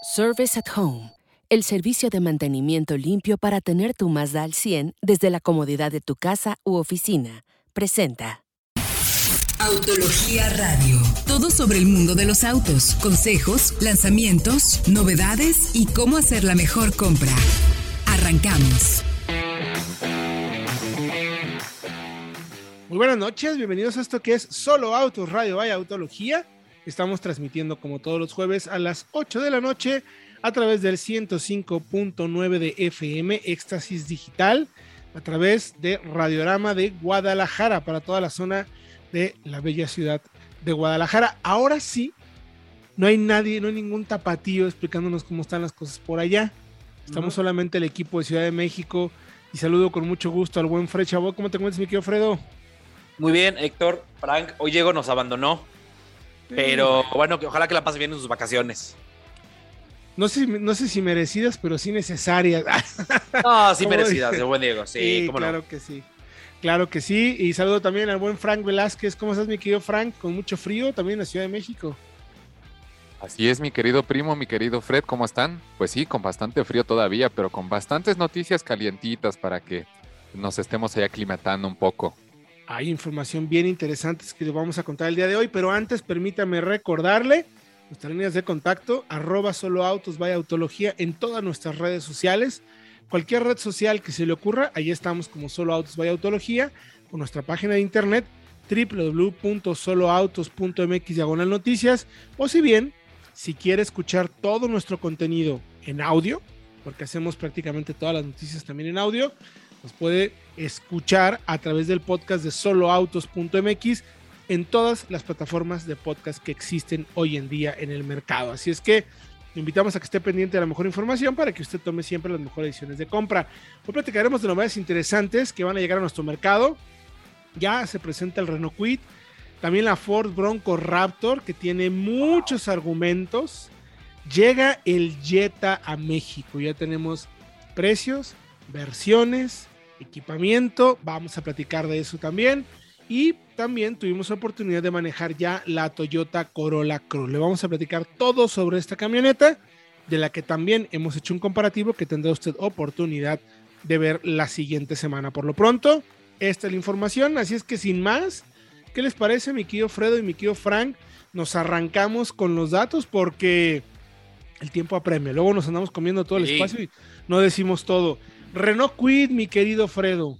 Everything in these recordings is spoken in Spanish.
Service at Home, el servicio de mantenimiento limpio para tener tu Mazda al 100 desde la comodidad de tu casa u oficina, presenta. Autología Radio. Todo sobre el mundo de los autos, consejos, lanzamientos, novedades y cómo hacer la mejor compra. Arrancamos. Muy buenas noches, bienvenidos a esto que es Solo Autos Radio Vaya Autología. Estamos transmitiendo como todos los jueves a las 8 de la noche a través del 105.9 de FM Éxtasis Digital, a través de Radiorama de Guadalajara para toda la zona de la bella ciudad de Guadalajara. Ahora sí, no hay nadie, no hay ningún tapatío explicándonos cómo están las cosas por allá. Estamos solamente el equipo de Ciudad de México y saludo con mucho gusto al buen Fred Chabot. ¿Cómo te encuentras, mi querido Fredo? Muy bien, Héctor. Frank, hoy Diego nos abandonó. Pero bueno, que ojalá que la pase bien en sus vacaciones. No sé, no sé si merecidas, pero sí necesarias. No, sí merecidas, de buen Diego, sí, claro que sí. Claro que sí. Y saludo también al buen Frank Velázquez. ¿Cómo estás, mi querido Frank? Con mucho frío también en la Ciudad de México. Así es, mi querido primo, mi querido Fred, ¿cómo están? Pues sí, con bastante frío todavía, pero con bastantes noticias calientitas para que nos estemos ahí aclimatando un poco. Hay información bien interesante que les vamos a contar el día de hoy, pero antes permítame recordarle nuestras líneas de contacto, arroba solo autos, vaya autología en todas nuestras redes sociales. Cualquier red social que se le ocurra, ahí estamos como solo autos, vaya autología, o nuestra página de internet www.soloautos.mx diagonal noticias, o si bien, si quiere escuchar todo nuestro contenido en audio, porque hacemos prácticamente todas las noticias también en audio, puede escuchar a través del podcast de soloautos.mx en todas las plataformas de podcast que existen hoy en día en el mercado. Así es que invitamos a que esté pendiente de la mejor información para que usted tome siempre las mejores decisiones de compra. Hoy platicaremos de novedades interesantes que van a llegar a nuestro mercado. Ya se presenta el Renault Quid, también la Ford Bronco Raptor que tiene muchos argumentos. Llega el Jetta a México, ya tenemos precios, versiones, equipamiento, vamos a platicar de eso también. Y también tuvimos la oportunidad de manejar ya la Toyota Corolla Cross. Le vamos a platicar todo sobre esta camioneta, de la que también hemos hecho un comparativo que tendrá usted oportunidad de ver la siguiente semana. Por lo pronto, esta es la información, así es que sin más, ¿qué les parece mi querido Fredo y mi querido Frank? Nos arrancamos con los datos porque el tiempo apremia. Luego nos andamos comiendo todo el espacio y no decimos todo. Renault Quid, mi querido Fredo,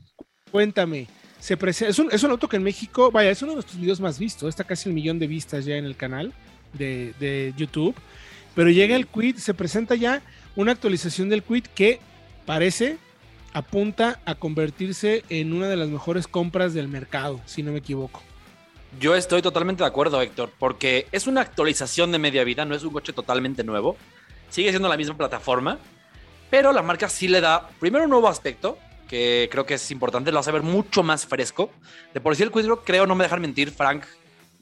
cuéntame. Se es, un, es un auto que en México, vaya, es uno de nuestros videos más vistos, está casi el millón de vistas ya en el canal de, YouTube. Pero llega el Quid, se presenta ya una actualización del Quid que parece apunta a convertirse en una de las mejores compras del mercado, si no me equivoco. Yo estoy totalmente de acuerdo, Héctor, porque es una actualización de media vida, no es un coche totalmente nuevo. Sigue siendo la misma plataforma, pero la marca sí le da, primero, un nuevo aspecto, que creo que es importante, lo hace ver mucho más fresco. De por sí el cuidro, creo, no me dejar mentir, Frank,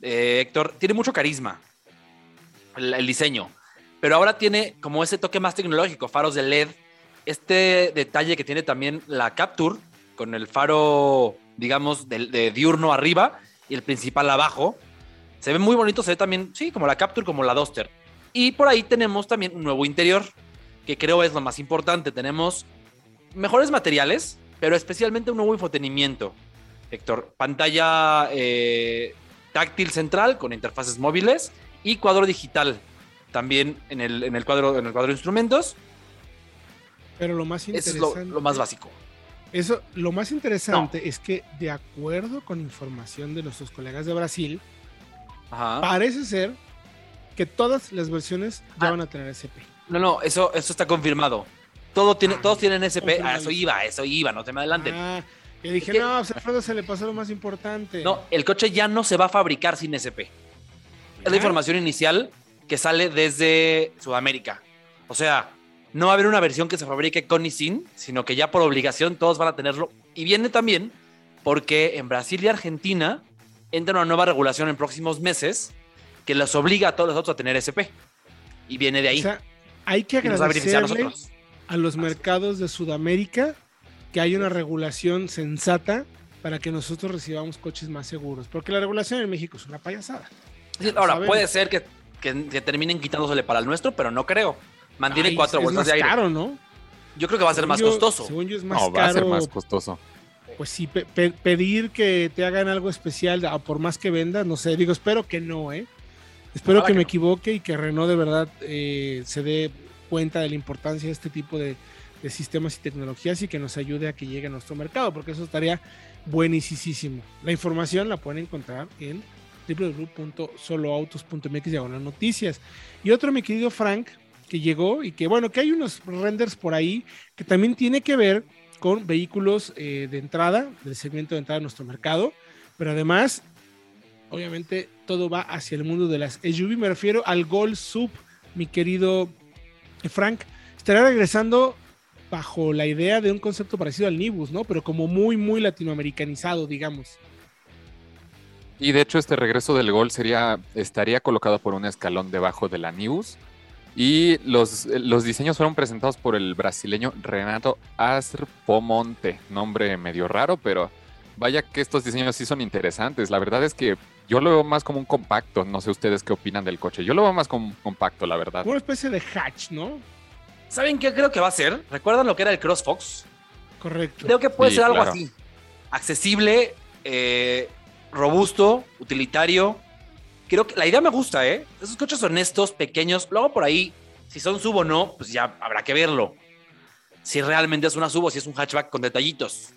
eh, Héctor, tiene mucho carisma, el, diseño. Pero ahora tiene como ese toque más tecnológico, faros de LED, este detalle que tiene también la Capture, con el faro, digamos, de, de diurno arriba y el principal abajo. Se ve muy bonito, se ve también, sí, como la Capture, como la Duster. Y por ahí tenemos también un nuevo interior, que creo es lo más importante. Tenemos mejores materiales, pero especialmente un nuevo infotenimiento. Héctor, pantalla eh, táctil central con interfaces móviles y cuadro digital también en el, en el, cuadro, en el cuadro de instrumentos. Pero lo más interesante. Eso es lo, más básico. Eso, lo más interesante es que, de acuerdo con información de nuestros colegas de Brasil, parece ser que todas las versiones ya ah. van a tener SP. No, no, eso, eso está confirmado. Todo tiene, ah, todos tienen SP. Ah, eso iba, eso iba, no te me adelanten. Ah, y dije, no, a Alfredo se le pasó lo más importante. No, el coche ya no se va a fabricar sin SP. Es la información inicial que sale desde Sudamérica. O sea, no va a haber una versión que se fabrique con y sin, sino que ya por obligación todos van a tenerlo. Y viene también porque en Brasil y Argentina entra una nueva regulación en próximos meses que los obliga a todos los otros a tener SP. Y viene de ahí hay que agradecerle a, los mercados de Sudamérica que hay una regulación sensata para que nosotros recibamos coches más seguros, porque la regulación en México es una payasada. ahora, puede ser que, terminen quitándosele para el nuestro, pero no creo. Mantiene Ay, cuatro es bolsas más de aire. caro, ¿no? Yo creo que va a ser Según más yo- costoso. Según yo es más No, va a ser caro. más costoso. Pues sí, pe- pe- pedir que te hagan algo especial, a por más que vendas, no sé, digo, espero que no, ¿eh? Espero que que me no. equivoque y que Renault de verdad eh, se dé cuenta de la importancia de este tipo de, de sistemas y tecnologías y que nos ayude a que llegue a nuestro mercado, porque eso estaría buenísimo. La información la pueden encontrar en www.soloautos.mx diagonal noticias. Y otro, mi querido Frank, que llegó y que bueno, que hay unos renders por ahí que también tiene que ver con vehículos eh, de entrada, del segmento de entrada de nuestro mercado, pero además, obviamente, todo va hacia el mundo de las SUV. Me refiero al Gol Sub, mi querido Frank. Estará regresando bajo la idea de un concepto parecido al Nibus, ¿no? Pero como muy, muy latinoamericanizado, digamos. Y de hecho, este regreso del gol sería, estaría colocado por un escalón debajo de la News. Y los, los diseños fueron presentados por el brasileño Renato Aspomonte. Nombre medio raro, pero vaya que estos diseños sí son interesantes. La verdad es que yo lo veo más como un compacto. No sé ustedes qué opinan del coche. Yo lo veo más como un compacto, la verdad. Una especie de hatch, ¿no? ¿Saben qué creo que va a ser? ¿Recuerdan lo que era el CrossFox? Correcto. Creo que puede Sí, ser algo claro. así. Accesible, eh, robusto, utilitario. Creo que la idea me gusta, ¿eh? Esos coches honestos, pequeños. Luego por ahí, si son sub o no, pues ya habrá que verlo. Si realmente es una sub o si es un hatchback con detallitos.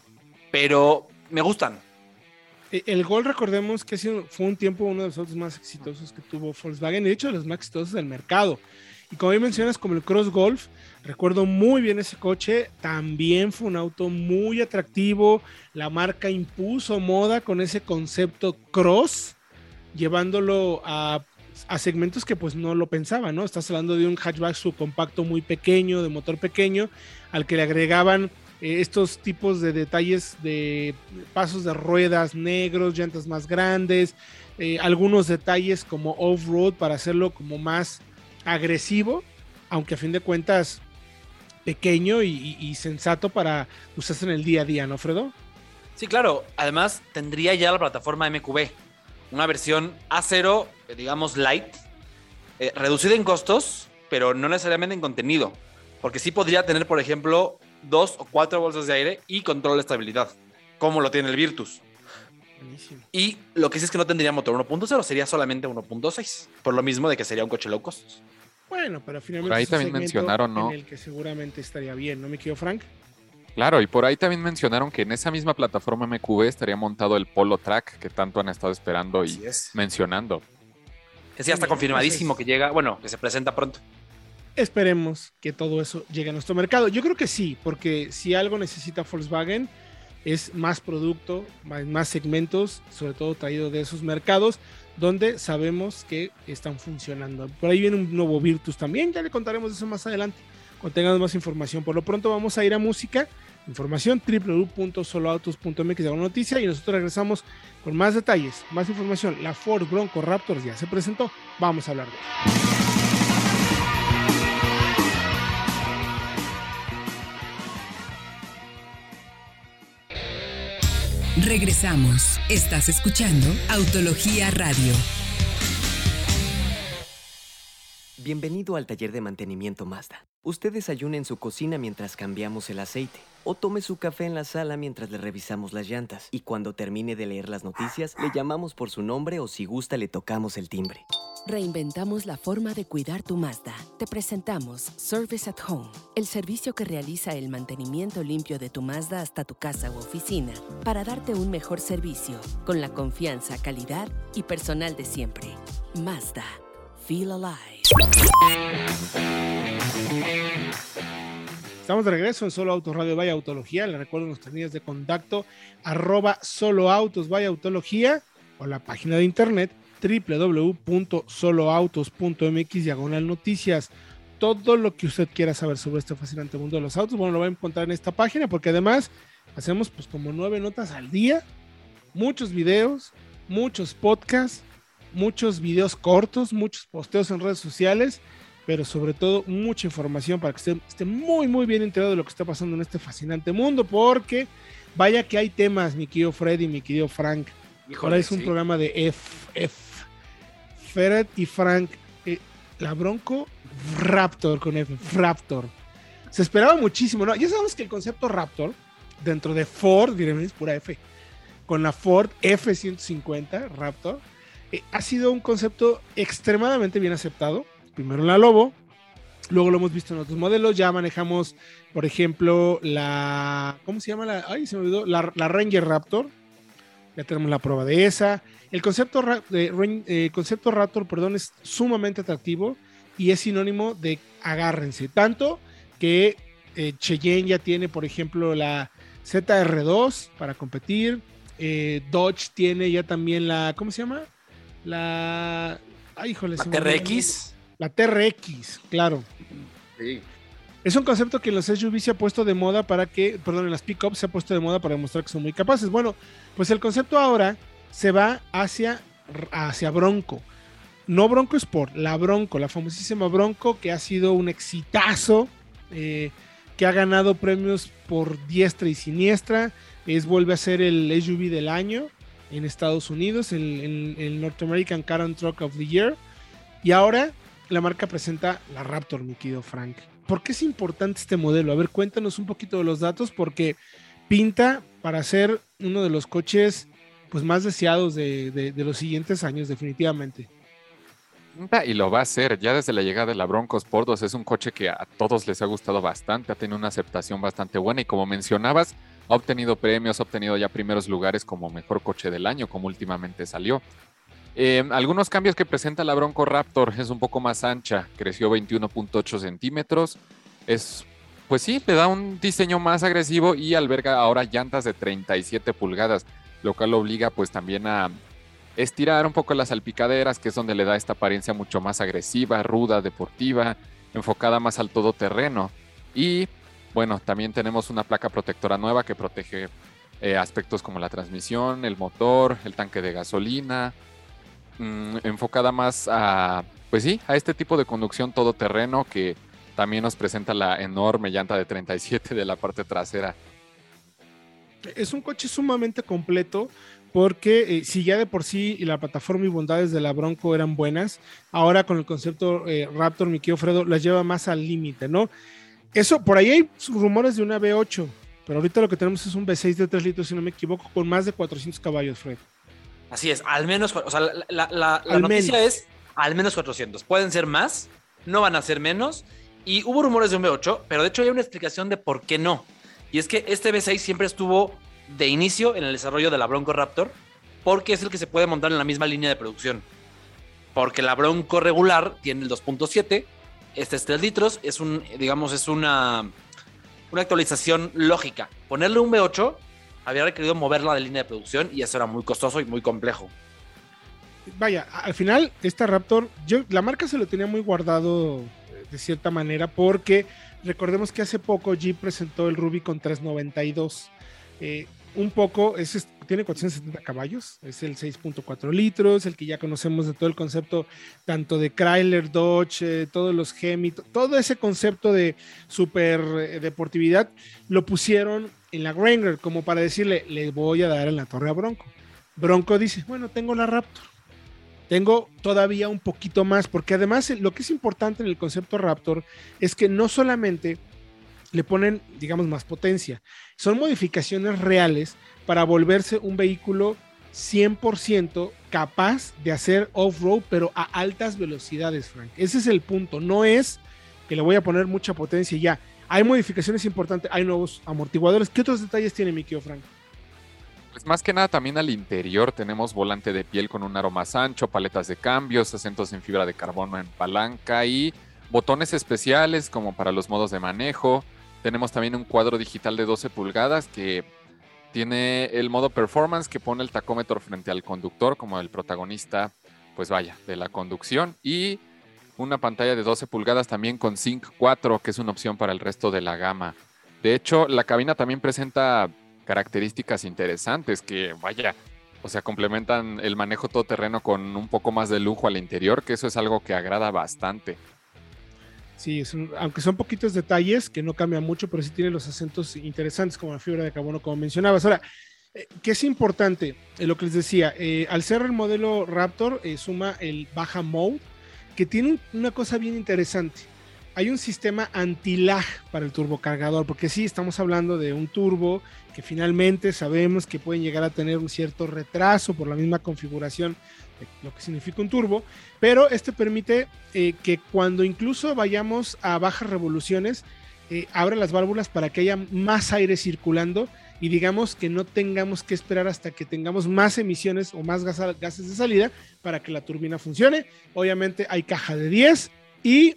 Pero me gustan. Eh, El Gol, recordemos que fue un tiempo uno de los autos más exitosos que tuvo Volkswagen, y de hecho de los más exitosos del mercado. Y como bien mencionas, como el Cross Golf, recuerdo muy bien ese coche, también fue un auto muy atractivo, la marca impuso moda con ese concepto cross, llevándolo a, a segmentos que pues no lo pensaban, ¿no? Estás hablando de un hatchback subcompacto muy pequeño, de motor pequeño, al que le agregaban eh, estos tipos de detalles de pasos de ruedas negros, llantas más grandes, eh, algunos detalles como off-road para hacerlo como más agresivo, aunque a fin de cuentas pequeño y, sensato para usarse en el día a día, ¿no, Fredo? Sí, claro. Además, tendría ya la plataforma MQB. Una versión A0, eh, digamos, light, reducida en costos, pero no necesariamente en contenido. Porque sí podría tener, por ejemplo, dos o cuatro bolsas de aire y control de estabilidad, como lo tiene el Virtus. Buenísimo. Y lo que sí es que no tendría motor 1.0, sería solamente 1.6. Por lo mismo de que sería un coche low cost. Bueno, pero finalmente Por ahí es un también mencionaron, ¿no? En el que seguramente estaría bien, ¿no, mi querido Frank? Claro, y por ahí también mencionaron que en esa misma plataforma MQB estaría montado el Polo Track que tanto han estado esperando y es. mencionando. Que sí, ya está confirmadísimo que llega, bueno, que se presenta pronto. Esperemos que todo eso llegue a nuestro mercado. Yo creo que sí, porque si algo necesita Volkswagen es más producto, más, segmentos, sobre todo traído de esos mercados donde sabemos que están funcionando. Por ahí viene un nuevo Virtus también, ya le contaremos eso más adelante, cuando tengamos más información. Por lo pronto vamos a ir a música, información www.soloautos.mx de noticia y nosotros regresamos con más detalles, más información. La Ford Bronco Raptor ya se presentó, vamos a hablar de ello. Regresamos. Estás escuchando Autología Radio. Bienvenido al taller de mantenimiento Mazda. Usted desayuna en su cocina mientras cambiamos el aceite. O tome su café en la sala mientras le revisamos las llantas. Y cuando termine de leer las noticias, le llamamos por su nombre o si gusta le tocamos el timbre. Reinventamos la forma de cuidar tu Mazda. Te presentamos Service at Home, el servicio que realiza el mantenimiento limpio de tu Mazda hasta tu casa u oficina para darte un mejor servicio con la confianza, calidad y personal de siempre. Mazda. Feel alive. Estamos de regreso en Solo Autos Radio Vaya Autología. Les recuerdo nuestras líneas de contacto arroba Solo Autos Vaya Autología o la página de internet www.soloautos.mx diagonal noticias. Todo lo que usted quiera saber sobre este fascinante mundo de los autos, bueno, lo va a encontrar en esta página porque además hacemos pues como nueve notas al día, muchos videos, muchos podcasts, muchos videos cortos, muchos posteos en redes sociales pero sobre todo mucha información para que usted esté muy, muy bien enterado de lo que está pasando en este fascinante mundo, porque vaya que hay temas, mi querido Freddy, mi querido Frank. Ahora es un sí. programa de F, F. Fred y Frank, eh, la Bronco Raptor con F, Raptor. Se esperaba muchísimo, ¿no? Ya sabemos que el concepto Raptor, dentro de Ford, diremos, es pura F, con la Ford F-150 Raptor, eh, ha sido un concepto extremadamente bien aceptado. Primero la Lobo, luego lo hemos visto en otros modelos, ya manejamos, por ejemplo, la, ¿cómo se llama? La, ay, se me olvidó, la Ranger Raptor, ya tenemos la prueba de esa. El concepto, de, eh, concepto Raptor, perdón, es sumamente atractivo y es sinónimo de agárrense. Tanto que eh, Cheyenne ya tiene, por ejemplo, la ZR2 para competir. Eh, Dodge tiene ya también la, ¿cómo se llama? La, ay, híjole, la TRX. La TRX, claro. Sí. Es un concepto que en los SUV se ha puesto de moda para que, perdón, en las pickups se ha puesto de moda para demostrar que son muy capaces. Bueno, pues el concepto ahora se va hacia, hacia Bronco. No Bronco Sport, la Bronco, la famosísima Bronco que ha sido un exitazo, eh, que ha ganado premios por diestra y siniestra. Es, vuelve a ser el SUV del año en Estados Unidos, el, North American Car Truck of the Year. Y ahora la marca presenta la Raptor, mi querido Frank. ¿Por qué es importante este modelo? A ver, cuéntanos un poquito de los datos porque pinta para ser uno de los coches pues, más deseados de, los siguientes años, definitivamente. Y lo va a hacer, ya desde la llegada de la Broncos Sport es un coche que a todos les ha gustado bastante, ha tenido una aceptación bastante buena y como mencionabas, ha obtenido premios, ha obtenido ya primeros lugares como mejor coche del año, como últimamente salió. Eh, algunos cambios que presenta la Bronco Raptor es un poco más ancha, creció 21.8 centímetros. Es, pues sí, le da un diseño más agresivo y alberga ahora llantas de 37 pulgadas, lo cual obliga pues también a estirar un poco las salpicaderas, que es donde le da esta apariencia mucho más agresiva, ruda, deportiva, enfocada más al todoterreno. Y bueno, también tenemos una placa protectora nueva que protege eh, aspectos como la transmisión, el motor, el tanque de gasolina, Mm, enfocada más a, pues sí, a este tipo de conducción todoterreno que también nos presenta la enorme llanta de 37 de la parte trasera. Es un coche sumamente completo porque eh, si ya de por sí la plataforma y bondades de la Bronco eran buenas, ahora con el concepto eh, Raptor, mi querido Fredo, las lleva más al límite, ¿no? Eso, por ahí hay rumores de una V8, pero ahorita lo que tenemos es un V6 de 3 litros, si no me equivoco, con más de 400 caballos, Fred. Así es, al menos, o sea, la, noticia es al menos 400. Pueden ser más, no van a ser menos. Y hubo rumores de un V8, pero de hecho hay una explicación de por qué no. Y es que este V6 siempre estuvo de inicio en el desarrollo de la Bronco Raptor, porque es el que se puede montar en la misma línea de producción. Porque la Bronco regular tiene el 2.7, este es 3 litros, es un, digamos, es una, una actualización lógica. Ponerle un V8 había requerido moverla de línea de producción y eso era muy costoso y muy complejo. Vaya, al final, esta Raptor, la marca se lo tenía muy guardado eh, de cierta manera porque recordemos que hace poco Jeep presentó el Rubicon 392. Eh, un poco, es, tiene 470 caballos, es el 6.4 litros, el que ya conocemos de todo el concepto, tanto de Chrysler, Dodge, eh, todos los Hemi, todo ese concepto de super deportividad, lo pusieron en la Wrangler, como para decirle, le voy a dar en la torre a Bronco. Bronco dice, bueno, tengo la Raptor. Tengo todavía un poquito más, porque además lo que es importante en el concepto Raptor es que no solamente le ponen, digamos, más potencia, son modificaciones reales para volverse un vehículo 100% capaz de hacer off-road, pero a altas velocidades, Frank. Ese es el punto. No es que le voy a poner mucha potencia ya. Hay modificaciones importantes, hay nuevos amortiguadores. ¿Qué otros detalles tiene mi Frank? Pues más que nada también al interior tenemos volante de piel con un aro más ancho, paletas de cambios, acentos en fibra de carbono en palanca y botones especiales como para los modos de manejo. Tenemos también un cuadro digital de 12 pulgadas que tiene el modo performance que pone el tacómetro frente al conductor como el protagonista, pues vaya, de la conducción y una pantalla de 12 pulgadas también con Sync 4, que es una opción para el resto de la gama. De hecho, la cabina también presenta características interesantes que, vaya, o sea, complementan el manejo todoterreno con un poco más de lujo al interior, que eso es algo que agrada bastante. Sí, aunque son poquitos detalles que no cambian mucho, pero sí tiene los acentos interesantes como la fibra de carbono, como mencionabas. Ahora, eh, ¿qué es importante? Eh, lo que les decía, eh, al ser el modelo Raptor, suma el baja mode, que tiene una cosa bien interesante. Hay un sistema anti-lag para el turbocargador, porque sí, estamos hablando de un turbo que finalmente sabemos que pueden llegar a tener un cierto retraso por la misma configuración de lo que significa un turbo, pero este permite eh, que cuando incluso vayamos a bajas revoluciones, eh, abra las válvulas para que haya más aire circulando y digamos que no tengamos que esperar hasta que tengamos más emisiones o más gases de salida para que la turbina funcione. Obviamente hay caja de 10 y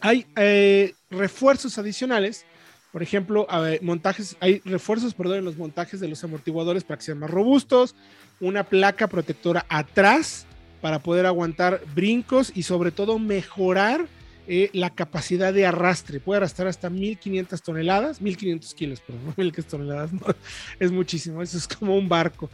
hay eh, refuerzos adicionales. Por ejemplo, montajes, hay refuerzos, perdón, en los montajes de los amortiguadores para que sean más robustos, una placa protectora atrás para poder aguantar brincos y sobre todo mejorar eh, la capacidad de arrastre. Puede arrastrar hasta 1500 toneladas, 1500 kilos, perdón, no 1500 toneladas, es muchísimo, eso es como un barco.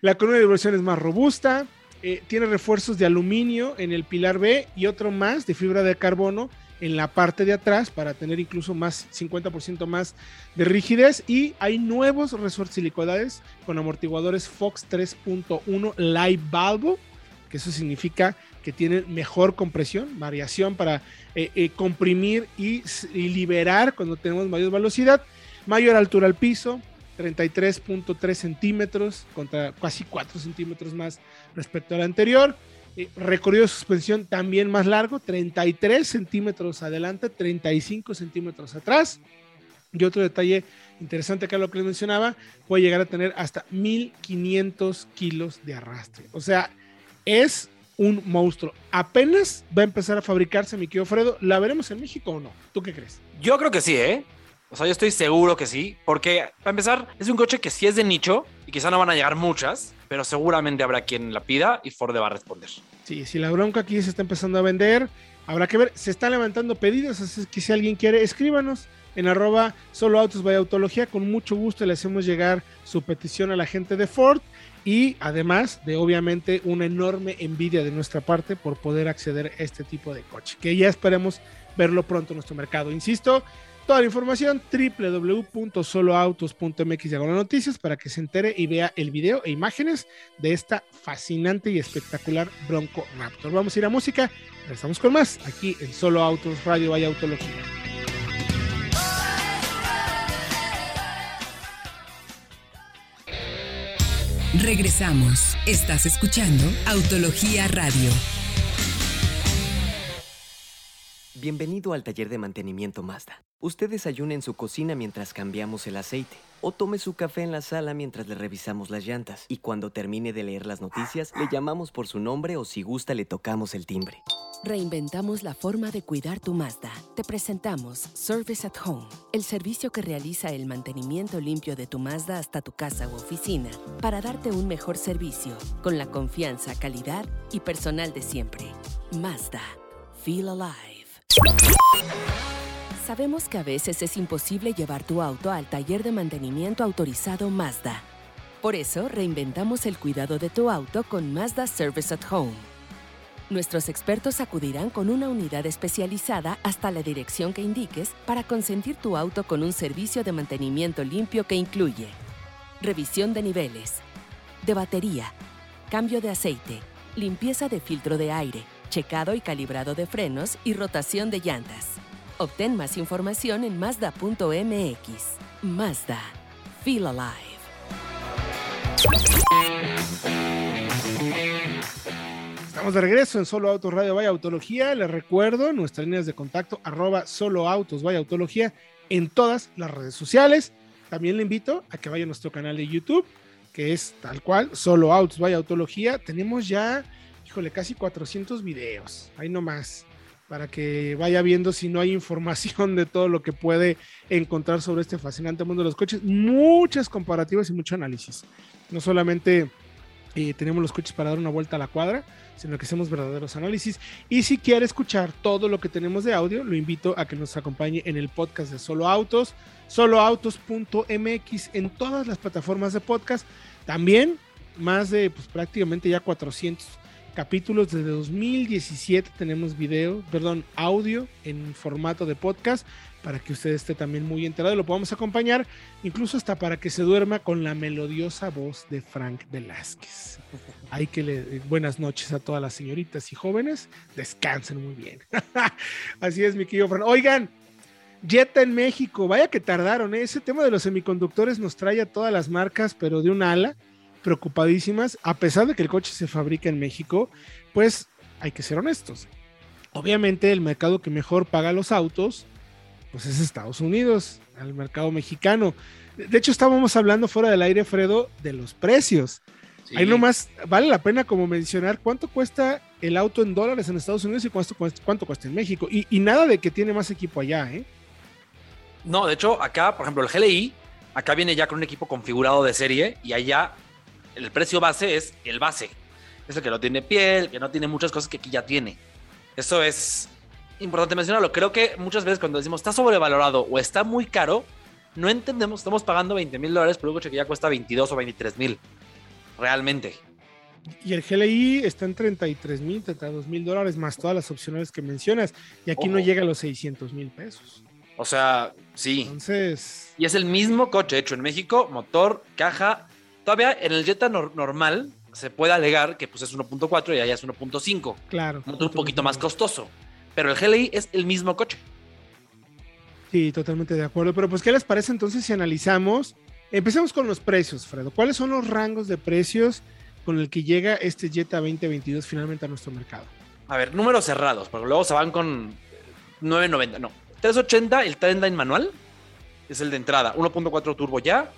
La columna de vibración es más robusta, eh, tiene refuerzos de aluminio en el pilar B y otro más de fibra de carbono en la parte de atrás para tener incluso más 50% más de rigidez. Y hay nuevos resortes silicoidales con amortiguadores Fox 3.1 Live Valve que eso significa que tienen mejor compresión, variación para eh, eh, comprimir y, liberar cuando tenemos mayor velocidad, mayor altura al piso, 33.3 centímetros contra casi 4 centímetros más respecto al anterior. Eh, recorrido de suspensión también más largo, 33 centímetros adelante, 35 centímetros atrás. Y otro detalle interesante acá lo que les mencionaba, puede llegar a tener hasta 1500 kilos de arrastre. O sea, es un monstruo. Apenas va a empezar a fabricarse, mi querido Fredo. ¿La veremos en México o no? ¿Tú qué crees? Yo creo que sí, ¿eh? O sea, yo estoy seguro que sí, porque para empezar, es un coche que sí es de nicho y quizá no van a llegar muchas, pero seguramente habrá quien la pida y Ford va a responder. Sí, si la bronca aquí se está empezando a vender, habrá que ver. Se están levantando pedidos, así que si alguien quiere, escríbanos en arroba solo autos autología. Con mucho gusto le hacemos llegar su petición a la gente de Ford y además de obviamente una enorme envidia de nuestra parte por poder acceder a este tipo de coche, que ya esperemos verlo pronto en nuestro mercado. Insisto, toda la información www.soloautos.mx noticias para que se entere y vea el video e imágenes de esta fascinante y espectacular Bronco Raptor. Vamos a ir a música, estamos con más aquí en Solo Autos Radio y Autología. Regresamos. Estás escuchando Autología Radio. Bienvenido al taller de mantenimiento Mazda. Usted desayuna en su cocina mientras cambiamos el aceite. O tome su café en la sala mientras le revisamos las llantas. Y cuando termine de leer las noticias, le llamamos por su nombre o si gusta le tocamos el timbre. Reinventamos la forma de cuidar tu Mazda. Te presentamos Service at Home, el servicio que realiza el mantenimiento limpio de tu Mazda hasta tu casa u oficina para darte un mejor servicio con la confianza, calidad y personal de siempre. Mazda. Feel alive. Sabemos que a veces es imposible llevar tu auto al taller de mantenimiento autorizado Mazda. Por eso reinventamos el cuidado de tu auto con Mazda Service at Home Nuestros expertos acudirán con una unidad especializada hasta la dirección que indiques para consentir tu auto con un servicio de mantenimiento limpio que incluye revisión de niveles, de batería, cambio de aceite, limpieza de filtro de aire, checado y calibrado de frenos y rotación de llantas. Obtén más información en Mazda.mx. Mazda. Feel alive. Estamos de regreso en Solo Autos Radio Vaya Autología. Les recuerdo nuestras líneas de contacto arroba Solo Autos Vaya Autología en todas las redes sociales. También le invito a que vaya a nuestro canal de YouTube, que es tal cual, Solo Autos Vaya Autología. Tenemos ya, híjole, casi 400 videos. Ahí nomás para que vaya viendo si no hay información de todo lo que puede encontrar sobre este fascinante mundo de los coches. Muchas comparativas y mucho análisis. No solamente eh, tenemos los coches para dar una vuelta a la cuadra, sino que hacemos verdaderos análisis. Y si quiere escuchar todo lo que tenemos de audio, lo invito a que nos acompañe en el podcast de Solo Autos, soloautos.mx en todas las plataformas de podcast. También más de pues, prácticamente ya 400 capítulos desde 2017 tenemos video, perdón, audio en formato de podcast para que usted esté también muy enterado y lo podamos acompañar, incluso hasta para que se duerma con la melodiosa voz de Frank Velázquez. Hay que le buenas noches a todas las señoritas y jóvenes, descansen muy bien. Así es, mi querido Frank. Oigan, Jetta en México, vaya que tardaron, ¿eh? ese tema de los semiconductores nos trae a todas las marcas, pero de un ala, preocupadísimas, a pesar de que el coche se fabrica en México, pues hay que ser honestos. Obviamente el mercado que mejor paga los autos pues es Estados Unidos, al mercado mexicano. De hecho, estábamos hablando fuera del aire, Fredo, de los precios. Ahí nomás vale la pena como mencionar cuánto cuesta el auto en dólares en Estados Unidos y cuánto, cuánto cuesta en México. Y, nada de que tiene más equipo allá, ¿eh? No, de hecho, acá, por ejemplo, el GLI, acá viene ya con un equipo configurado de serie y allá el precio base es el base. Es el que no tiene piel, que no tiene muchas cosas que aquí ya tiene. Eso es importante mencionarlo. Creo que muchas veces cuando decimos está sobrevalorado o está muy caro, no entendemos, estamos pagando 20 mil dólares por un coche que ya cuesta 22 o 23 mil. Realmente. Y el GLI está en 33 mil, 32 mil dólares más todas las opciones que mencionas. Y aquí no llega a los 600 mil pesos. O sea, sí. Entonces. Y es el mismo coche hecho en México, motor, caja. Todavía en el Jetta normal se puede alegar que pues es 1.4 y allá es 1.5. Claro. Un poquito más costoso pero el GLI es el mismo coche. Sí, totalmente de acuerdo. Pero pues, ¿qué les parece entonces si analizamos? Empecemos con los precios, Fredo. ¿Cuáles son los rangos de precios con el que llega este Jetta 2022 finalmente a nuestro mercado? A ver, números cerrados, porque luego se van con 990, no. 380, el Trendline manual, es el de entrada. 1.4 turbo ya,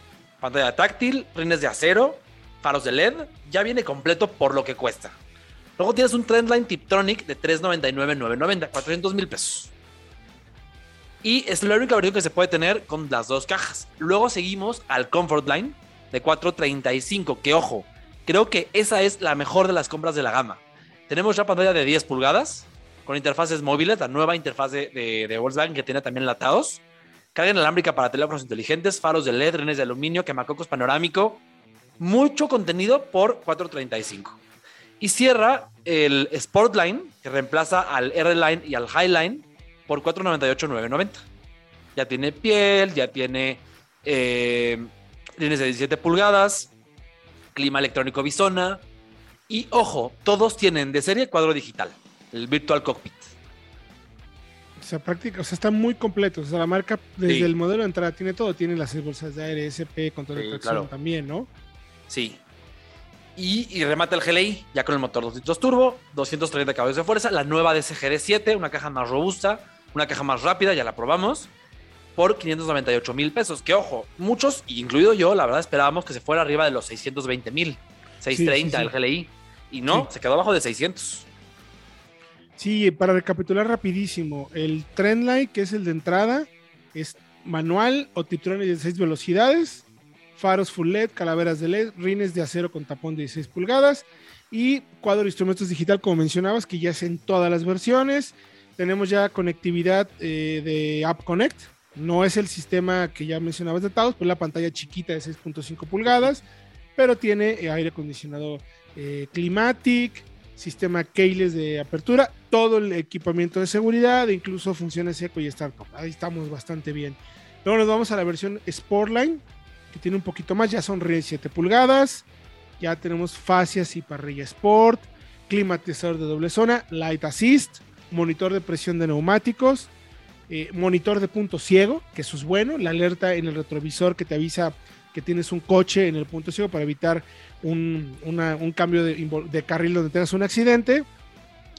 pantalla táctil, rines de acero, faros de LED, ya viene completo por lo que cuesta. Luego tienes un Trendline Tiptronic de 399,990, 400 mil pesos. Y es la única versión que se puede tener con las dos cajas. Luego seguimos al Comfort Line de 435, que ojo, creo que esa es la mejor de las compras de la gama. Tenemos ya pantalla de 10 pulgadas con interfaces móviles, la nueva interfaz de, de, Volkswagen que tiene también latados. Carga inalámbrica para teléfonos inteligentes, faros de LED, renes de aluminio, quemacocos panorámico. Mucho contenido por 435. Y cierra el Sportline, que reemplaza al R-Line y al Highline, por 498,990. Ya tiene piel, ya tiene eh, de 17 pulgadas, clima electrónico Bisona. Y ojo, todos tienen de serie cuadro digital, el Virtual Cockpit. O sea, práctica, o sea, está muy completo. O sea, la marca desde el modelo de entrada tiene todo. Tiene las bolsas de aire, SP, control de tracción también, ¿no? Sí, y, remata el GLI ya con el motor 2 turbo, 230 caballos de fuerza, la nueva DSG 7 una caja más robusta, una caja más rápida, ya la probamos, por 598 mil pesos. Que ojo, muchos, incluido yo, la verdad esperábamos que se fuera arriba de los 620 mil, 630 el GLI. Y no, se quedó abajo de 600. Sí, para recapitular rapidísimo, el Trendline, que es el de entrada, es manual o Tiptronic de 6 velocidades faros full LED, calaveras de LED, rines de acero con tapón de 16 pulgadas y cuadro de instrumentos digital, como mencionabas, que ya es en todas las versiones. Tenemos ya conectividad eh, de App Connect. No es el sistema que ya mencionabas de Taos, pues la pantalla chiquita de 6.5 pulgadas, pero tiene eh, aire acondicionado eh, Climatic, sistema keyless de apertura, todo el equipamiento de seguridad, incluso funciones seco y startup. Ahí estamos bastante bien. Luego nos vamos a la versión Sportline, que tiene un poquito más, ya son 7 pulgadas, ya tenemos fascias y parrilla sport, climatizador de doble zona, light assist, monitor de presión de neumáticos, eh, monitor de punto ciego, que eso es bueno, la alerta en el retrovisor que te avisa que tienes un coche en el punto ciego para evitar un, cambio de, carril donde tengas un accidente,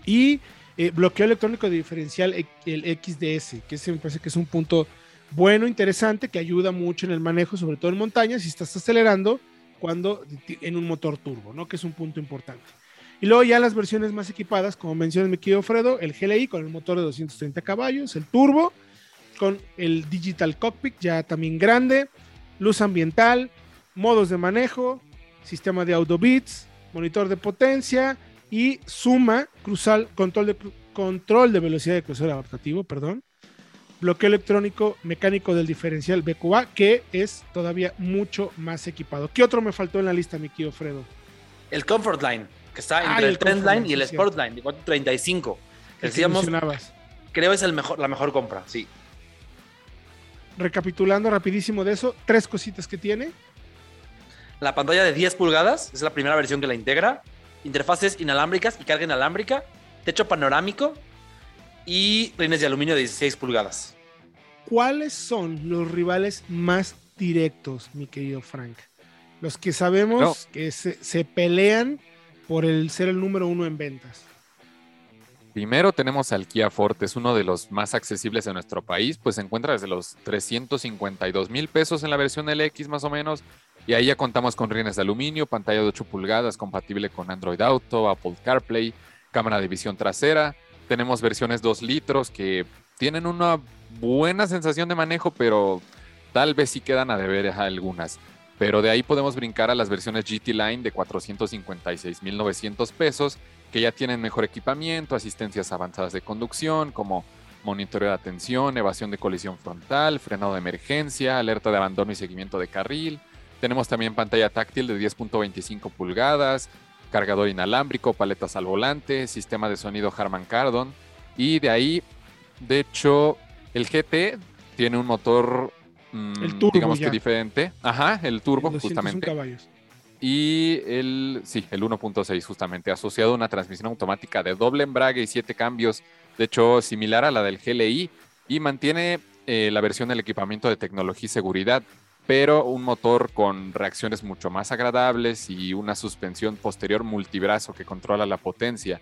y eh, bloqueo electrónico de diferencial el XDS, que ese me parece que es un punto bueno, interesante, que ayuda mucho en el manejo, sobre todo en montañas, si estás acelerando cuando en un motor turbo, ¿no? Que es un punto importante. Y luego ya las versiones más equipadas, como menciona mi querido Fredo, el GLI con el motor de 230 caballos, el turbo, con el Digital Cockpit ya también grande, luz ambiental, modos de manejo, sistema de auto bits, monitor de potencia y suma, cruzal, control de, control de velocidad de crucero adaptativo, perdón, bloqueo electrónico mecánico del diferencial BQA, que es todavía mucho más equipado. ¿Qué otro me faltó en la lista, mi querido Fredo? El Comfort Line. Que está entre el Trendline y el. Sportline, de 435. Que El que decíamos, creo es el mejor, la mejor compra, sí. Recapitulando rapidísimo de eso, tres cositas que tiene. La pantalla de 10 pulgadas, es la primera versión que la integra. Interfaces inalámbricas y carga inalámbrica. Techo panorámico. Y rines de aluminio de 16 pulgadas. ¿Cuáles son los rivales más directos, mi querido Frank? Los que sabemos No. que se, se pelean por el ser el número uno en ventas. Primero tenemos al Kia Forte, es uno de los más accesibles en nuestro país, pues se encuentra desde los 352 mil pesos en la versión LX más o menos, y ahí ya contamos con rines de aluminio, pantalla de 8 pulgadas compatible con Android Auto, Apple CarPlay, cámara de visión trasera, tenemos versiones 2 litros que tienen una buena sensación de manejo, pero tal vez sí quedan a deber algunas. Pero de ahí podemos brincar a las versiones GT Line de 456.900 pesos, que ya tienen mejor equipamiento, asistencias avanzadas de conducción, como monitoreo de atención, evasión de colisión frontal, frenado de emergencia, alerta de abandono y seguimiento de carril. Tenemos también pantalla táctil de 10.25 pulgadas, cargador inalámbrico, paletas al volante, sistema de sonido Harman Kardon. Y de ahí, de hecho, el GT tiene un motor, mm, El turbo digamos ya. que diferente. Ajá, el turbo, 201 justamente. caballos. Y el, sí, el 1.6 justamente, asociado a una transmisión automática de doble embrague y siete cambios, de hecho similar a la del GLI, y mantiene eh, la versión del equipamiento de tecnología y seguridad, pero un motor con reacciones mucho más agradables y una suspensión posterior multibrazo que controla la potencia.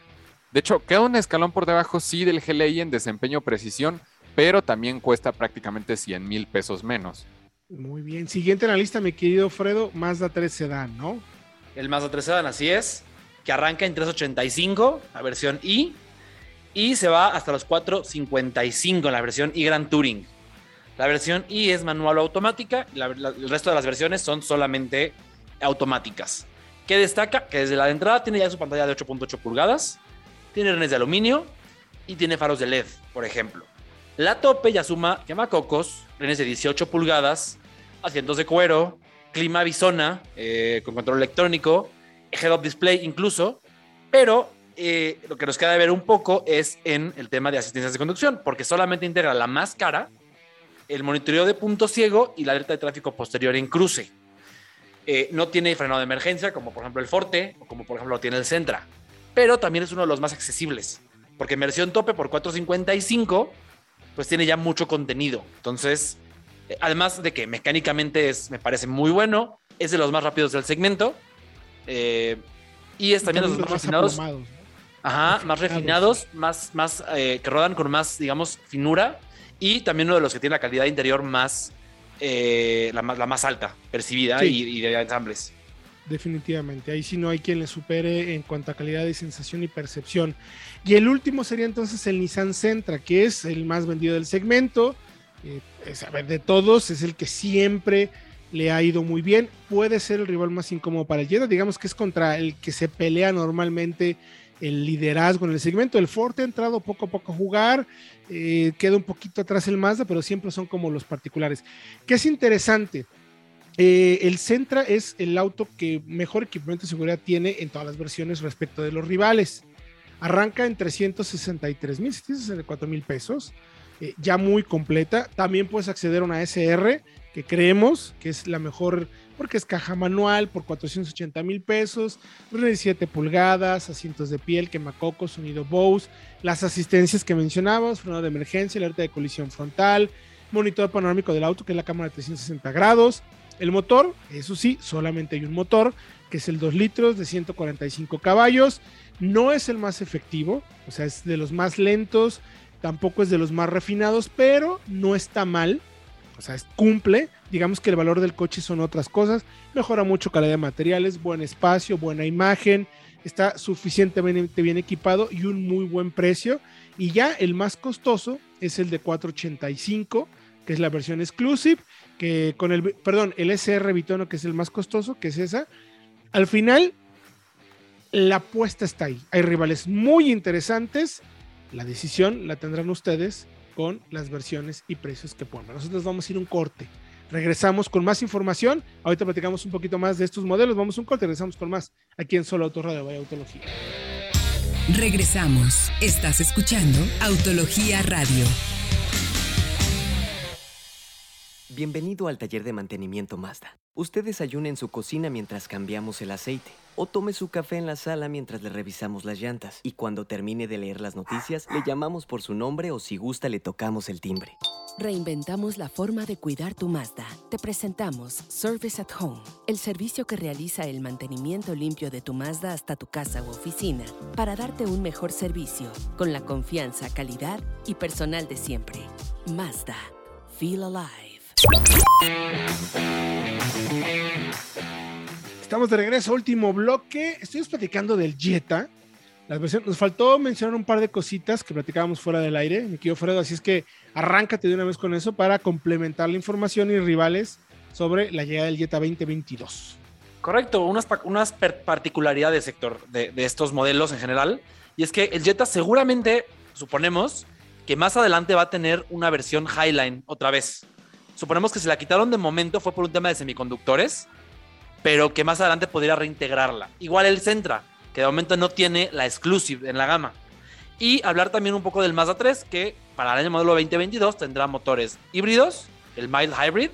De hecho, queda un escalón por debajo, sí, del GLI en desempeño precisión, pero también cuesta prácticamente 100 mil pesos menos. Muy bien. Siguiente en la lista, mi querido Fredo, Mazda 3 Sedan, ¿no? El Mazda 3 Sedan, así es. Que arranca en 385, la versión I. Y se va hasta los 455 en la versión I Grand Touring. La versión I es manual o automática. la- la- el resto de las versiones son solamente automáticas. Que destaca que desde la de entrada tiene ya su pantalla de 8.8 pulgadas. Tiene renes de aluminio. Y tiene faros de LED, por ejemplo. La tope ya suma quemacocos, renes de 18 pulgadas, asientos de cuero, clima bisona eh, con control electrónico, head-up display incluso, pero eh, lo que nos queda de ver un poco es en el tema de asistencias de conducción, porque solamente integra la más cara, el monitoreo de punto ciego y la alerta de tráfico posterior en cruce. Eh, no tiene frenado de emergencia, como por ejemplo el Forte, o como por ejemplo lo tiene el Sentra, pero también es uno de los más accesibles, porque en versión tope por 455, pues tiene ya mucho contenido. Entonces, eh, además de que mecánicamente es, me parece muy bueno, es de los más rápidos del segmento. eh, y es también de los más refinados. Ajá, más refinados, más, más eh, que rodan con más, digamos, finura. Y también uno de los que tiene la calidad interior más, eh, la, más la más alta, percibida Sí. y, y de ensambles. Definitivamente. Ahí sí no hay quien le supere en cuanto a calidad de sensación y percepción. Y el último sería entonces el Nissan Sentra, que es el más vendido del segmento. Eh, a ver, de todos, es el que siempre le ha ido muy bien. Puede ser el rival más incómodo para el Jetta. Digamos que es contra el que se pelea normalmente el liderazgo en el segmento. El Forte ha entrado poco a poco a jugar. eh, queda un poquito atrás el Mazda, pero siempre son como los particulares. Que es interesante. Eh, el Sentra es el auto que mejor equipamiento de seguridad tiene en todas las versiones respecto de los rivales. Arranca en 363 mil, 764 mil pesos, eh, ya muy completa. También puedes acceder a una SR que creemos que es la mejor porque es caja manual por 480 mil pesos, de 7 pulgadas, asientos de piel, quemacocos, sonido Bose, las asistencias que mencionabas, frenado de emergencia, alerta de colisión frontal, monitor panorámico del auto que es la cámara de 360 grados, el motor, eso sí, solamente hay un motor, que es el 2 litros de 145 caballos. No es el más efectivo, o sea, es de los más lentos, tampoco es de los más refinados, pero no está mal. O sea, cumple. Digamos que el valor del coche son otras cosas. Mejora mucho calidad de materiales, buen espacio, buena imagen. Está suficientemente bien equipado y un muy buen precio. Y ya el más costoso es el de 485, que es la versión exclusive que con el, perdón, el SR Bitono, que es el más costoso, que es esa, al final la apuesta está ahí. Hay rivales muy interesantes. La decisión la tendrán ustedes con las versiones y precios que pongan. Nosotros vamos a ir un corte. Regresamos con más información. Ahorita platicamos un poquito más de estos modelos. Vamos a un corte, regresamos con más aquí en Solo Auto Radio Vaya Autología. Regresamos. Estás escuchando Autología Radio. Bienvenido al taller de mantenimiento Mazda. Usted desayuna en su cocina mientras cambiamos el aceite o tome su café en la sala mientras le revisamos las llantas y cuando termine de leer las noticias le llamamos por su nombre o si gusta le tocamos el timbre. Reinventamos la forma de cuidar tu Mazda. Te presentamos Service at Home, el servicio que realiza el mantenimiento limpio de tu Mazda hasta tu casa u oficina para darte un mejor servicio con la confianza, calidad y personal de siempre. Mazda. Feel alive. Estamos de regreso, último bloque. Estuvimos platicando del Jetta. Las versiones, nos faltó mencionar un par de cositas que platicábamos fuera del aire, mi querido Fredo, así es que arráncate de una vez con eso para complementar la información y rivales sobre la llegada del Jetta 2022. Correcto, unas, unas particularidades, sector, de, de estos modelos en general, y es que el Jetta seguramente, suponemos, que más adelante va a tener una versión Highline otra vez. Suponemos que se la quitaron de momento fue por un tema de semiconductores, pero que más adelante podría reintegrarla. Igual el Centra, que de momento no tiene la Exclusive en la gama. Y hablar también un poco del Mazda 3, que para el año modelo 2022 tendrá motores híbridos, el Mild Hybrid,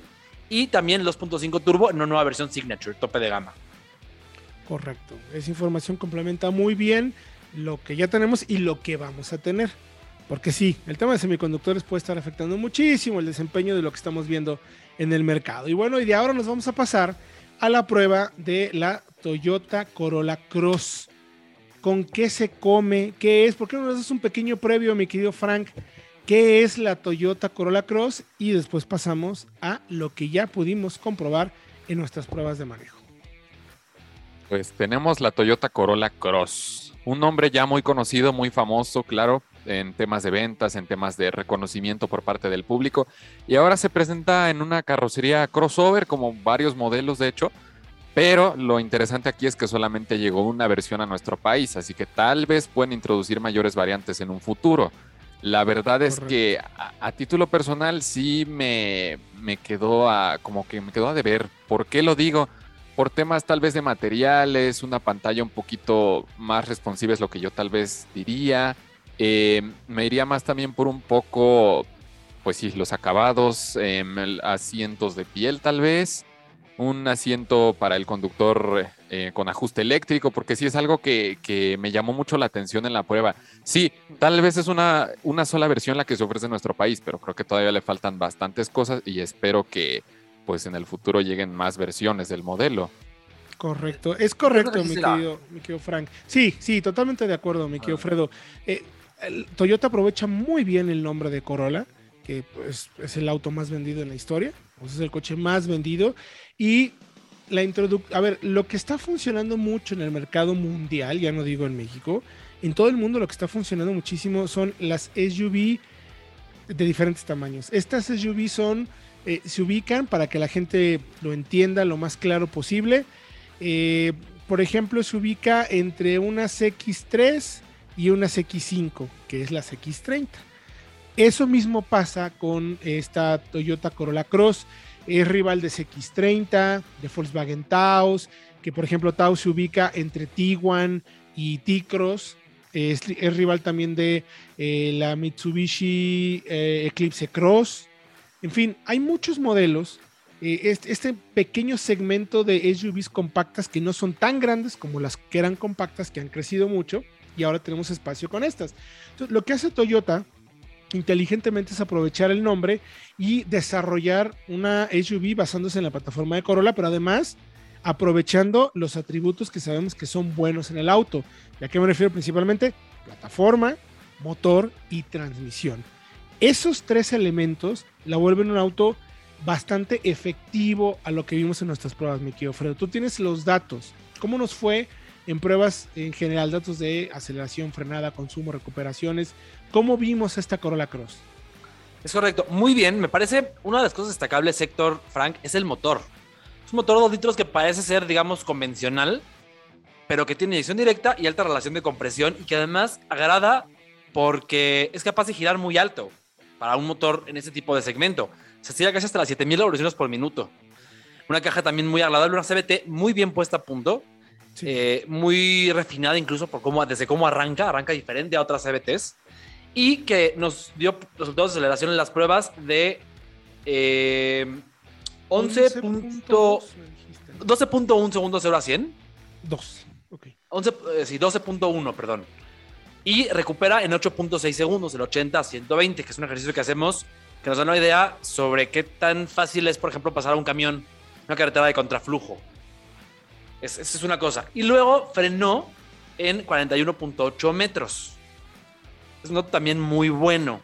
y también los 2.5 Turbo en una nueva versión Signature, tope de gama. Correcto. Esa información complementa muy bien lo que ya tenemos y lo que vamos a tener. Porque sí, el tema de semiconductores puede estar afectando muchísimo el desempeño de lo que estamos viendo en el mercado. Y bueno, y de ahora nos vamos a pasar a la prueba de la Toyota Corolla Cross. ¿Con qué se come? ¿Qué es? ¿Por qué no nos haces un pequeño previo, mi querido Frank? ¿Qué es la Toyota Corolla Cross? Y después pasamos a lo que ya pudimos comprobar en nuestras pruebas de manejo. Pues tenemos la Toyota Corolla Cross, un nombre ya muy conocido, muy famoso, claro, en temas de ventas, en temas de reconocimiento por parte del público. Y ahora se presenta en una carrocería crossover, como varios modelos de hecho. Pero lo interesante aquí es que solamente llegó una versión a nuestro país, así que tal vez pueden introducir mayores variantes en un futuro. La verdad es que a, título personal sí me, me quedó a, como que me quedó a deber. ¿Por qué lo digo? Por temas tal vez de materiales, una pantalla un poquito más responsiva es lo que yo tal vez diría. Eh, me iría más también por un poco, pues sí, los acabados, em, asientos de piel tal vez, un asiento para el conductor eh, con ajuste eléctrico, porque sí es algo que, que, me llamó mucho la atención en la prueba. Sí, tal vez es una, una sola versión la que se ofrece en nuestro país, pero creo que todavía le faltan bastantes cosas y espero que pues en el futuro lleguen más versiones del modelo. Correcto, es correcto, mi querido, mi querido, Frank. Sí, sí, totalmente de acuerdo, mi querido. Fredo. Eh, Toyota aprovecha muy bien el nombre de Corolla, que pues, es el auto más vendido en la historia, es el coche más vendido. Y la introducción, a ver, lo que está funcionando mucho en el mercado mundial, ya no digo en México, en todo el mundo lo que está funcionando muchísimo son las SUV de diferentes tamaños. Estas SUV son, eh, se ubican para que la gente lo entienda lo más claro posible. Eh, por ejemplo, se ubica entre unas X3 y una X5, que es la X30. Eso mismo pasa con esta Toyota Corolla Cross, es rival de CX30, de Volkswagen Taos, que por ejemplo Taos se ubica entre Tiguan y T-Cross, es, rival también de eh, la Mitsubishi eh, Eclipse Cross. En fin, hay muchos modelos. Este, este, pequeño segmento de SUVs compactas que no son tan grandes como las que eran compactas, que han crecido mucho, y ahora tenemos espacio con estas. Entonces, lo que hace Toyota inteligentemente es aprovechar el nombre y desarrollar una SUV basándose en la plataforma de Corolla, pero además aprovechando los atributos que sabemos que son buenos en el auto. ¿Y a qué me refiero principalmente? Plataforma, motor y transmisión. Esos tres elementos la vuelven un auto bastante efectivo a lo que vimos en nuestras pruebas, mi querido Fredo. Tú tienes los datos. ¿Cómo nos fue en pruebas en general, datos de aceleración, frenada, consumo, recuperaciones. ¿Cómo vimos esta Corolla Cross? Es correcto, muy bien. Me parece una de las cosas destacables, sector Frank, es el motor. Es un motor de 2 litros que parece ser, digamos, convencional, pero que tiene inyección directa y alta relación de compresión y que además agrada porque es capaz de girar muy alto. para un motor en este tipo de segmento. Se estira casi hasta las 7000 revoluciones por minuto. Una caja también muy agradable, una CBT muy bien puesta a punto, Sí. eh, muy refinada incluso por cómo, desde cómo arranca, arranca diferente a otras CBTs y que nos dio resultados de aceleración en las pruebas de eh, 11. punto- 12.1 segundos de 0 a 100. 2. Ok. 11, eh, sí, 12.1, perdón. Y recupera en 8.6 segundos, el 80 a 120, que es un ejercicio que hacemos que nos da una idea sobre qué tan fácil es, por ejemplo, pasar a un camión, una carretera de contraflujo. Es- Esa es una cosa. Y luego frenó en 41.8 metros. Es un dato también muy bueno.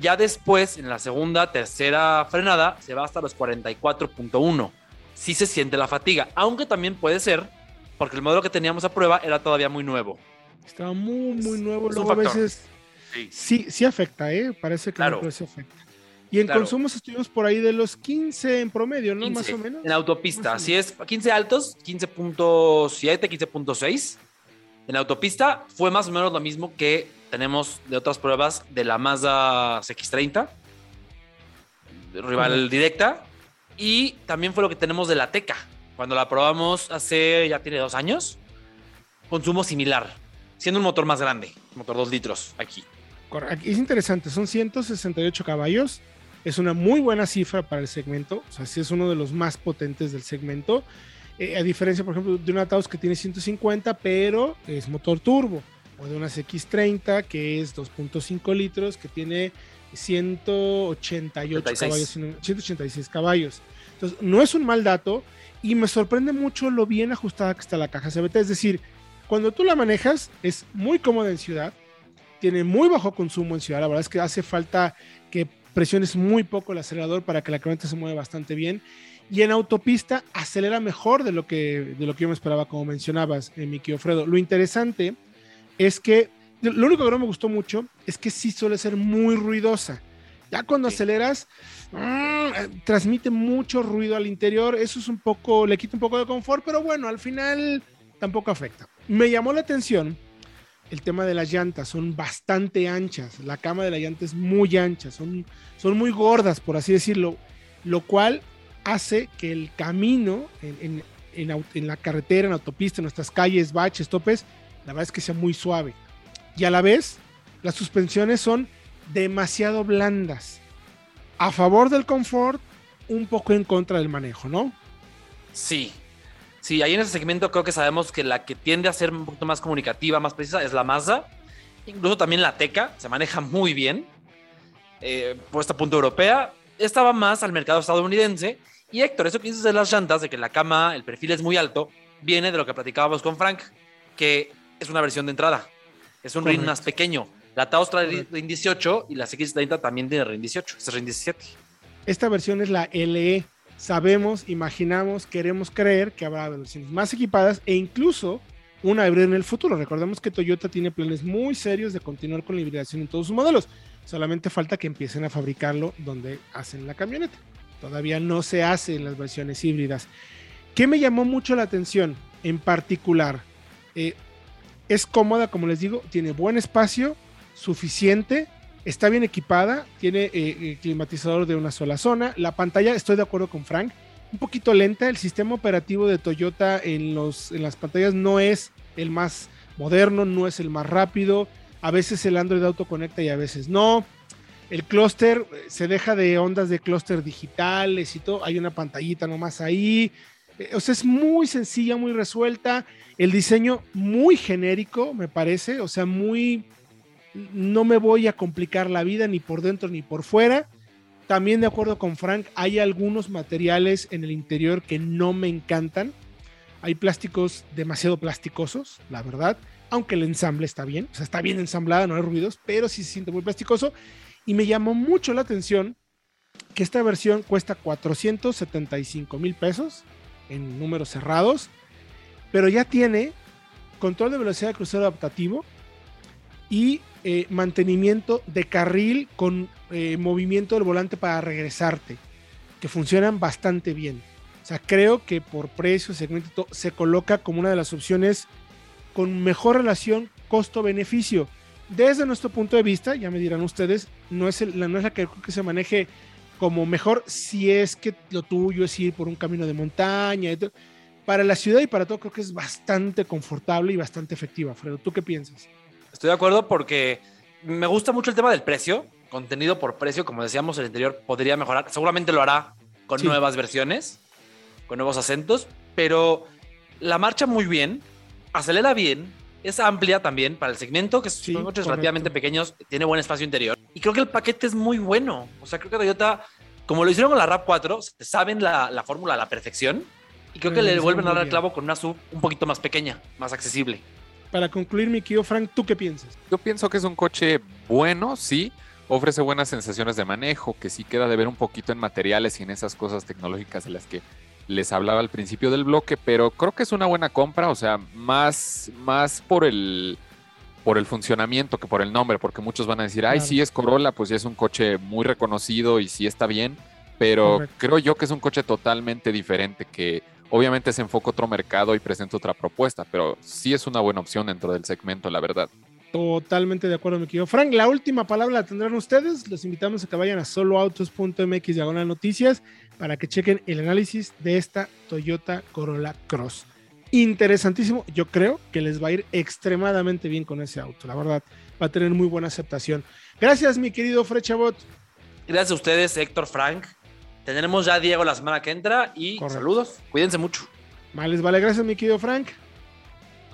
Ya después, en la segunda, tercera frenada, se va hasta los 44.1. Sí se siente la fatiga, aunque también puede ser porque el modelo que teníamos a prueba era todavía muy nuevo. Estaba muy, muy nuevo. es Luego a veces Sí. sí, sí afecta, ¿eh? Parece que Claro. no, afecta. Y en Claro. consumos estuvimos por ahí de los 15 en promedio, ¿no? 15, Más o menos. En autopista, así es, 15 altos, 15.7, 15.6. En autopista fue más o menos lo mismo que tenemos de otras pruebas de la Mazda CX30, de rival Correcto. directa, y también fue lo que tenemos de la Teca, cuando la probamos hace, ya tiene dos años, consumo similar, siendo un motor más grande, motor 2 litros aquí. Correcto. Es interesante, son 168 caballos. Es una muy buena cifra para el segmento. O sea, sí es uno de los más potentes del segmento. Eh, a diferencia, por ejemplo, de una Taos que tiene 150, pero es motor turbo. O de una CX30 que es 2.5 litros, que tiene 188 86. caballos, sino 186 caballos. Entonces, no es un mal dato y me sorprende mucho lo bien ajustada que está la caja CBT. Es decir, cuando tú la manejas, es muy cómoda en ciudad, tiene muy bajo consumo en ciudad. La verdad es que hace falta que presiones muy poco el acelerador para que la camioneta se mueva bastante bien. Y en autopista acelera mejor de lo que, de lo que yo me esperaba, como mencionabas, eh, mi querido Fredo. Lo interesante es que lo único que no me gustó mucho es que sí suele ser muy ruidosa. Ya cuando Sí. aceleras, mm, eh, transmite mucho ruido al interior. Eso es un poco, le quita un poco de confort, pero bueno, al final tampoco afecta. Me llamó la atención el tema de las llantas, son bastante anchas. La cama de la llanta es muy ancha, son, son muy gordas, por así decirlo, lo cual hace que el camino en, en- en la carretera, en autopista, en nuestras calles, baches, topes, la verdad es que sea muy suave. Y a la vez, las suspensiones son demasiado blandas. A favor del confort, un poco en contra del manejo, ¿no? Sí. Sí, ahí en ese segmento creo que sabemos que la que tiende a ser un poquito más comunicativa, más precisa, es la Mazda. Incluso también la Teca se maneja muy bien. Eh, puesta a punto europea. Esta va más al mercado estadounidense. Y Héctor, eso que dices de las llantas, de que la cama, el perfil es muy alto, viene de lo que platicábamos con Frank, que es una versión de entrada. Es un Correcto. más pequeño. La Taos trae Correcto. ring 18 y la X30 también tiene ring 18. Este es ring 17. Esta versión es la LE. Sabemos, imaginamos, queremos creer que habrá versiones más equipadas e incluso una híbrida en el futuro. Recordemos que Toyota tiene planes muy serios de continuar con la hibridación en todos sus modelos. Solamente falta que empiecen a fabricarlo donde hacen la camioneta. Todavía no se hace en las versiones híbridas. ¿Qué me llamó mucho la atención en particular? Eh, es cómoda, como les digo, tiene buen espacio, suficiente, está bien equipada, tiene eh, eh, climatizador de una sola zona. La pantalla, estoy de acuerdo con Frank, un poquito lenta. El sistema operativo de Toyota en, los, en las pantallas no es el más moderno, no es el más rápido. A veces el Android Auto conecta y a veces no. El clúster se deja de ondas de clúster digitales y todo. Hay una pantallita nomás ahí. Eh, O sea, es muy sencilla, muy resuelta. El diseño muy genérico, me parece. O sea, muy. No me voy a complicar la vida ni por dentro ni por fuera. También de acuerdo con Frank, hay algunos materiales en el interior que no me encantan. Hay plásticos demasiado plasticosos, la verdad. Aunque el ensamble está bien. O sea, está bien ensamblada, no hay ruidos, pero sí se siente muy plasticoso. Y me llamó mucho la atención que esta versión cuesta 475 mil pesos en números cerrados, pero ya tiene control de velocidad de crucero adaptativo y eh, mantenimiento de carril con eh, movimiento del volante para regresarte, que funcionan bastante bien. O sea, creo que por precio, segmento, to- se coloca como una de las opciones con mejor relación costo-beneficio. desde nuestro punto de vista, ya me dirán ustedes, no es, la, no es la que se maneje como mejor si es que lo tuyo es ir por un camino de montaña. Para la ciudad y para todo creo que es bastante confortable y bastante efectiva. Fredo, ¿tú qué piensas? Estoy de acuerdo porque me gusta mucho el tema del precio. Contenido por precio, como decíamos, el interior podría mejorar. Seguramente lo hará con Sí. nuevas versiones, con nuevos acentos, pero la marcha muy bien, acelera bien, es amplia también para el segmento, que Sí, son coches correcto. relativamente pequeños, tiene buen espacio interior. Y creo que el paquete es muy bueno. O sea, creo que Toyota, como lo hicieron con la RAV4, saben la, la fórmula a la perfección. Y creo que le hicieron vuelven a dar el clavo con una sub un poquito más pequeña, más accesible. Para concluir, mi querido Frank, ¿tú qué piensas? Yo pienso que es un coche bueno, sí. Ofrece buenas sensaciones de manejo, que sí queda de ver un poquito en materiales y en esas cosas tecnológicas de las que les hablaba al principio del bloque, pero creo que es una buena compra, o sea, más, más por el por el funcionamiento que por el nombre, porque muchos van a decir, ay, Claro. sí es Corolla, pues ya es un coche muy reconocido y sí está bien, pero Correcto. creo yo que es un coche totalmente diferente, que obviamente se enfoca a otro mercado y presenta otra propuesta, pero sí es una buena opción dentro del segmento, la verdad. Totalmente de acuerdo, mi querido Frank. La última palabra la tendrán ustedes. Los invitamos a que vayan a soloautos.mx diagonal noticias para que chequen el análisis de esta Toyota Corolla Cross. Interesantísimo. Yo creo que les va a ir extremadamente bien con ese auto. La verdad, va a tener muy buena aceptación. Gracias, mi querido Frechabot. Gracias a ustedes, Héctor, Frank. Tendremos ya a Diego la semana que entra y Correcto. saludos. Cuídense mucho. Vale, vale. Gracias, mi querido Frank.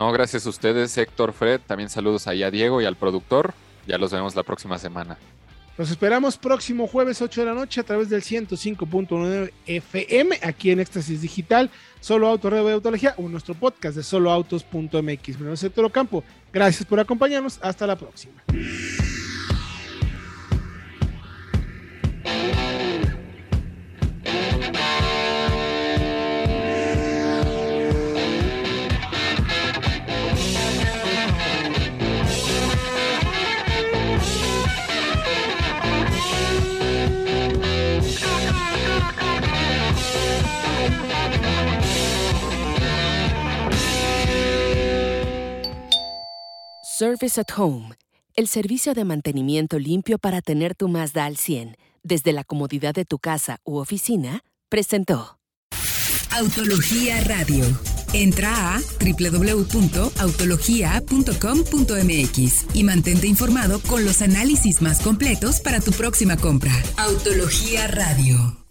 No, gracias a ustedes, Héctor, Fred. También saludos ahí a Diego y al productor. Ya los vemos la próxima semana. Los esperamos próximo jueves 8 de la noche a través del 105.9 FM aquí en Éxtasis Digital, Solo Auto Radio de Autología o nuestro podcast de soloautos.mx. Mi nombre es Héctor Ocampo. Gracias por acompañarnos. Hasta la próxima. Service at Home, el servicio de mantenimiento limpio para tener tu Mazda al 100, desde la comodidad de tu casa u oficina, presentó. Autología Radio. Entra a www.autologia.com.mx y mantente informado con los análisis más completos para tu próxima compra. Autología Radio.